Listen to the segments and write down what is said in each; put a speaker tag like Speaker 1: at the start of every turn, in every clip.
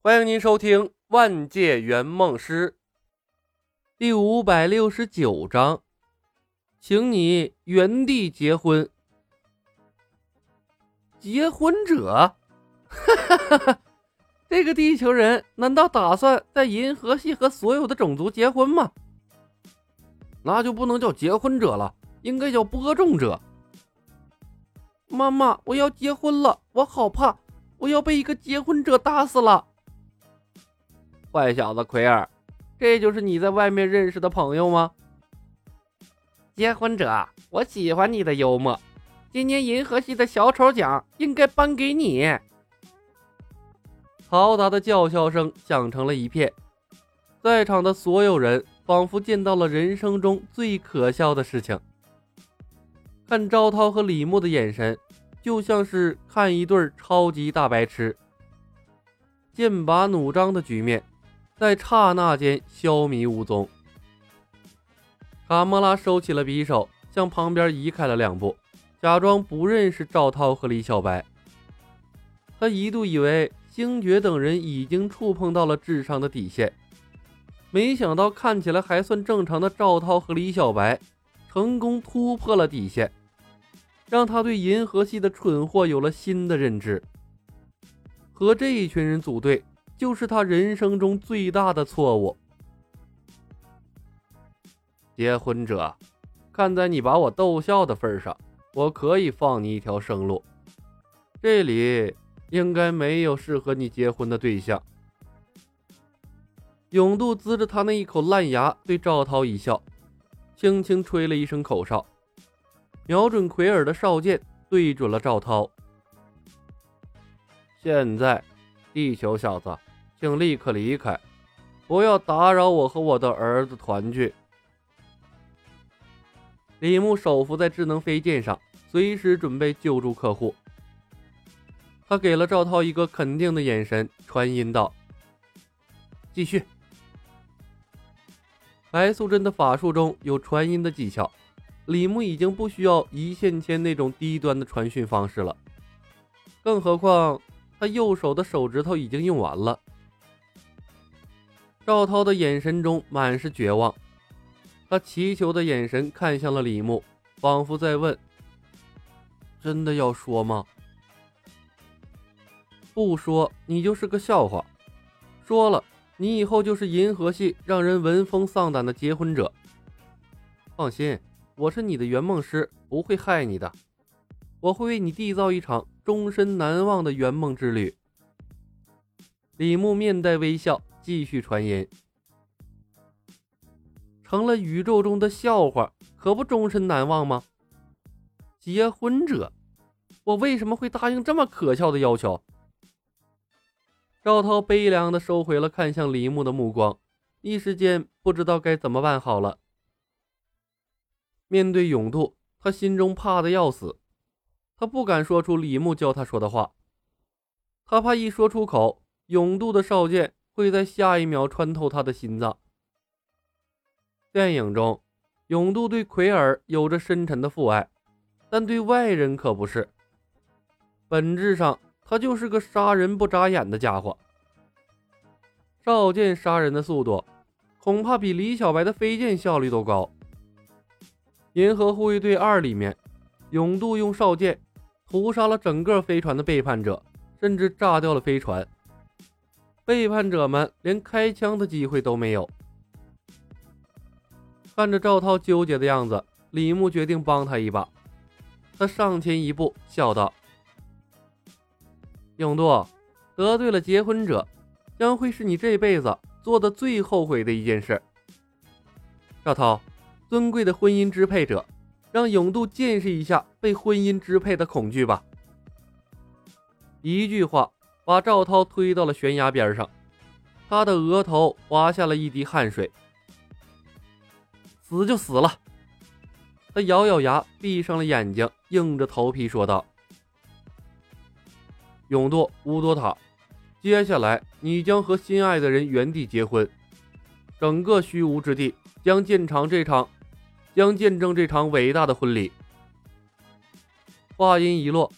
Speaker 1: 欢迎您收听《万界圆梦师》第五百六十九章，请你原地结婚。结婚者，哈哈哈哈！这个地球人难道打算在银河系和所有的种族结婚吗？那就不能叫结婚者了，应该叫播种者。妈妈，我要结婚了，我好怕，我要被一个结婚者打死了。坏小子奎尔，这就是你在外面认识的朋友吗？结婚者，我喜欢你的幽默。今年银河系的小丑奖应该颁给你。嘈杂的叫嚣声响成了一片，在场的所有人仿佛见到了人生中最可笑的事情。看赵涛和李牧的眼神，就像是看一对超级大白痴。剑拔弩张的局面。在刹那间消弭无踪。卡莫拉收起了匕首，向旁边移开了两步，假装不认识赵涛和李小白。他一度以为星爵等人已经触碰到了智商的底线，没想到看起来还算正常的赵涛和李小白，成功突破了底线，让他对银河系的蠢货有了新的认知。和这一群人组队。就是他人生中最大的错误。结婚者，看在你把我逗笑的份上，我可以放你一条生路。这里应该没有适合你结婚的对象。永渡呲着他那一口烂牙，对赵涛一笑，轻轻吹了一声口哨，瞄准奎尔的哨剑，对准了赵涛。现在，地球小子。请立刻离开，不要打扰我和我的儿子团聚。李牧手扶在智能飞剑上，随时准备救助客户。他给了赵涛一个肯定的眼神，传音道：“继续。”白素贞的法术中有传音的技巧，李牧已经不需要一线牵那种低端的传讯方式了。更何况他右手的手指头已经用完了。赵涛的眼神中满是绝望，他祈求的眼神看向了李牧，仿佛在问：“真的要说吗？不说你就是个笑话，说了你以后就是银河系让人闻风丧胆的结婚者。放心，我是你的圆梦师，不会害你的，我会为你缔造一场终身难忘的圆梦之旅。”李牧面带微笑。继续传音，成了宇宙中的笑话，可不终身难忘吗？结婚者，我为什么会答应这么可笑的要求？赵涛悲凉的收回了看向李牧的目光，一时间不知道该怎么办好了。面对永渡，他心中怕的要死，他不敢说出李牧教他说的话，他怕一说出口，永渡的少剑。会在下一秒穿透他的心脏。电影中，永渡对奎尔有着深沉的父爱，但对外人可不是。本质上，他就是个杀人不眨眼的家伙。少剑杀人的速度，恐怕比李小白的飞剑效率都高。银河护卫队二里面，永渡用少剑屠杀了整个飞船的背叛者，甚至炸掉了飞船。背叛者们连开枪的机会都没有。看着赵涛纠结的样子，李牧决定帮他一把。他上前一步，笑道：“永渡，得罪了结婚者，将会是你这辈子做的最后悔的一件事。”赵涛，尊贵的婚姻支配者，让永渡见识一下被婚姻支配的恐惧吧。一句话。把赵涛推到了悬崖边上，他的额头滑下了一滴汗水。死就死了。他咬咬牙，闭上了眼睛，硬着头皮说道：“永度乌多塔，接下来你将和心爱的人原地结婚，整个虚无之地将见场这场，将见证这场伟大的婚礼。”话音一落，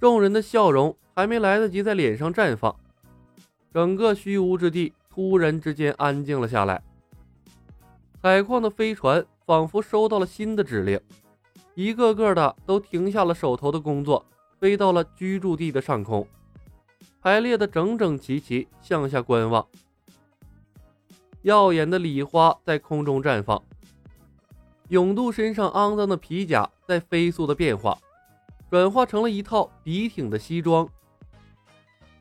Speaker 1: 众人的笑容。还没来得及在脸上绽放，整个虚无之地突然之间安静了下来。采矿的飞船仿佛收到了新的指令，一个个的都停下了手头的工作，飞到了居住地的上空，排列的整整齐齐，向下观望。耀眼的礼花在空中绽放，永渡身上肮脏的皮甲在飞速的变化，转化成了一套笔挺的西装。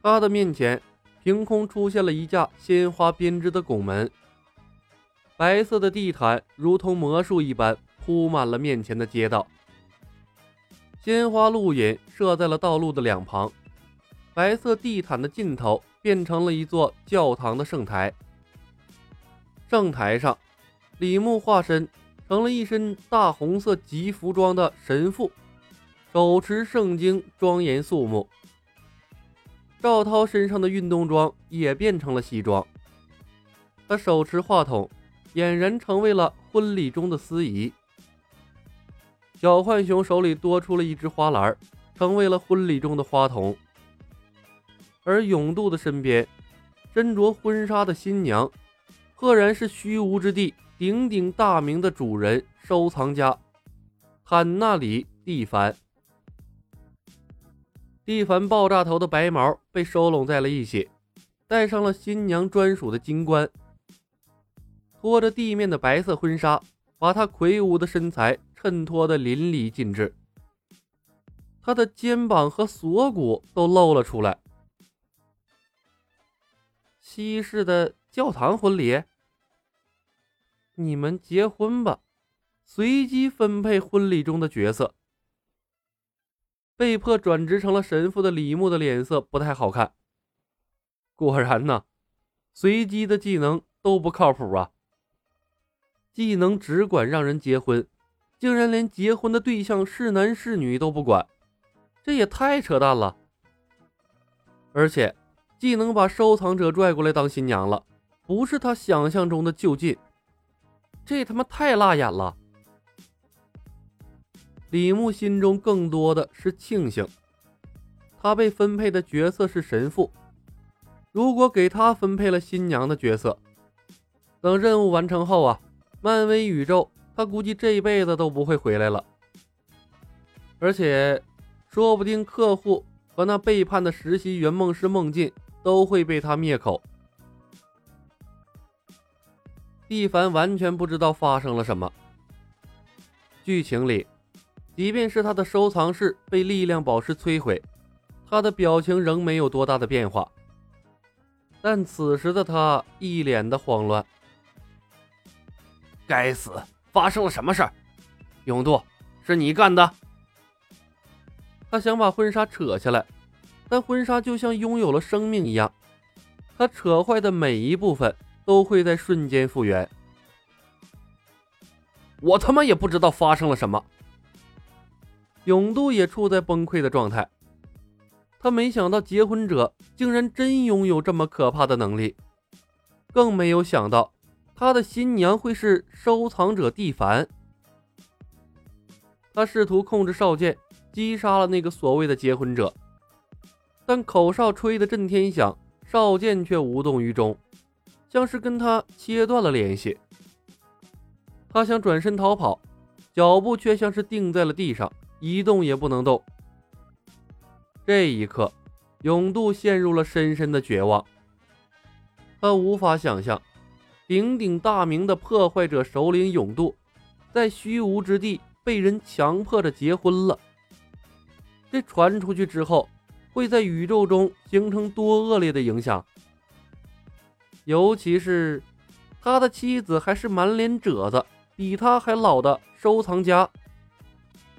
Speaker 1: 他的面前凭空出现了一架鲜花编织的拱门。白色的地毯如同魔术一般铺满了面前的街道，鲜花路引设在了道路的两旁，白色地毯的尽头变成了一座教堂的圣台。圣台上，李牧化身成了一身大红色吉服装的神父，手持圣经，庄严肃穆。赵涛身上的运动装也变成了西装，他手持话筒。俨然成为了婚礼中的司仪。小浣熊手里多出了一只花篮，成为了婚礼中的花童。而永渡的身边，身着婚纱的新娘，赫然是虚无之地鼎鼎大名的主人收藏家坦纳里·蒂凡。蒂凡爆炸头的白毛被收拢在了一起，戴上了新娘专属的金冠。拖着地面的白色婚纱，把她魁梧的身材衬托得淋漓尽致。她的肩膀和锁骨都露了出来。西式的教堂婚礼，你们结婚吧，随机分配婚礼中的角色。被迫转职成了神父的李牧的脸色不太好看。果然呐，随机的技能都不靠谱啊。技能只管让人结婚，竟然连结婚的对象是男是女都不管，这也太扯淡了。而且，技能把收藏者拽过来当新娘了，不是他想象中的就近，这他妈太辣眼了。李牧心中更多的是庆幸，他被分配的角色是神父，如果给他分配了新娘的角色，等任务完成后啊。漫威宇宙，他估计这一辈子都不会回来了。而且，说不定客户和那背叛的实习圆梦师梦境都会被他灭口。蒂凡完全不知道发生了什么。剧情里，即便是他的收藏室被力量宝石摧毁，他的表情仍没有多大的变化。但此时的他一脸的慌乱。
Speaker 2: 该死！发生了什么事儿？永渡，是你干的？
Speaker 1: 他想把婚纱扯下来，但婚纱就像拥有了生命一样，他扯坏的每一部分都会在瞬间复原。
Speaker 2: 我他妈也不知道发生了什么。
Speaker 1: 永渡也处在崩溃的状态，他没想到结婚者竟然真拥有这么可怕的能力，更没有想到。他的新娘会是收藏者蒂凡。他试图控制少剑，击杀了那个所谓的结婚者，但口哨吹得震天响，少剑却无动于衷，像是跟他切断了联系。他想转身逃跑，脚步却像是定在了地上，一动也不能动。这一刻，永渡陷入了深深的绝望，他无法想象。鼎鼎大名的破坏者首领永渡，在虚无之地被人强迫着结婚了。这传出去之后，会在宇宙中形成多恶劣的影响？尤其是他的妻子还是满脸褶子、比他还老的收藏家，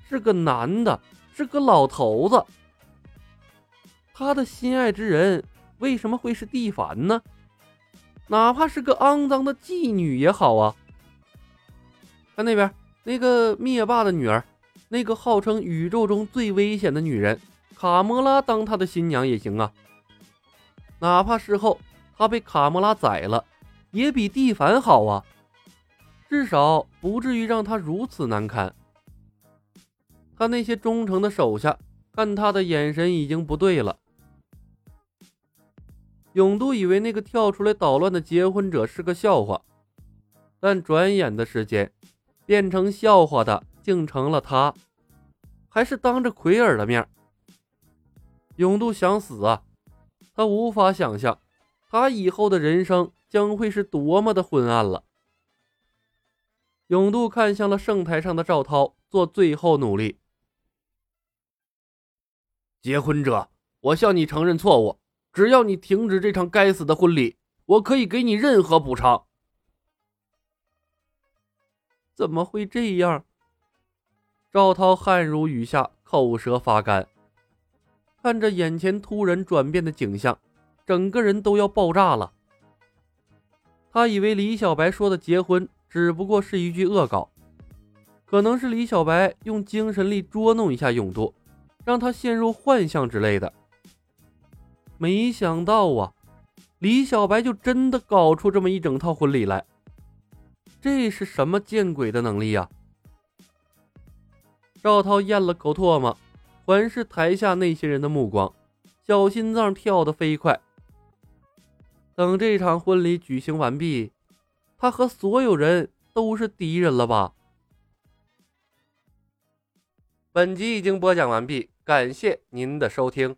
Speaker 1: 是个男的，是个老头子。他的心爱之人为什么会是蒂凡呢？哪怕是个肮脏的妓女也好啊！看那边那个灭霸的女儿，那个号称宇宙中最危险的女人卡莫拉当他的新娘也行啊！哪怕事后他被卡莫拉宰了，也比蒂凡好啊！至少不至于让他如此难堪。他那些忠诚的手下看他的眼神已经不对了。永渡以为那个跳出来捣乱的结婚者是个笑话，但转眼的时间，变成笑话的竟成了他，还是当着奎尔的面。永渡想死啊！他无法想象，他以后的人生将会是多么的昏暗了。永渡看向了圣台上的赵涛，做最后努力。
Speaker 2: 结婚者，我向你承认错误。只要你停止这场该死的婚礼，我可以给你任何补偿。
Speaker 1: 怎么会这样？赵涛汗如雨下，口舌发干，看着眼前突然转变的景象，整个人都要爆炸了。他以为李小白说的结婚只不过是一句恶搞，可能是李小白用精神力捉弄一下永度，让他陷入幻象之类的。没想到啊，李小白就真的搞出这么一整套婚礼来，这是什么见鬼的能力呀？赵涛咽了口唾沫，环视台下那些人的目光，小心脏跳得飞快。等这场婚礼举行完毕，他和所有人都是敌人了吧？本集已经播讲完毕，感谢您的收听。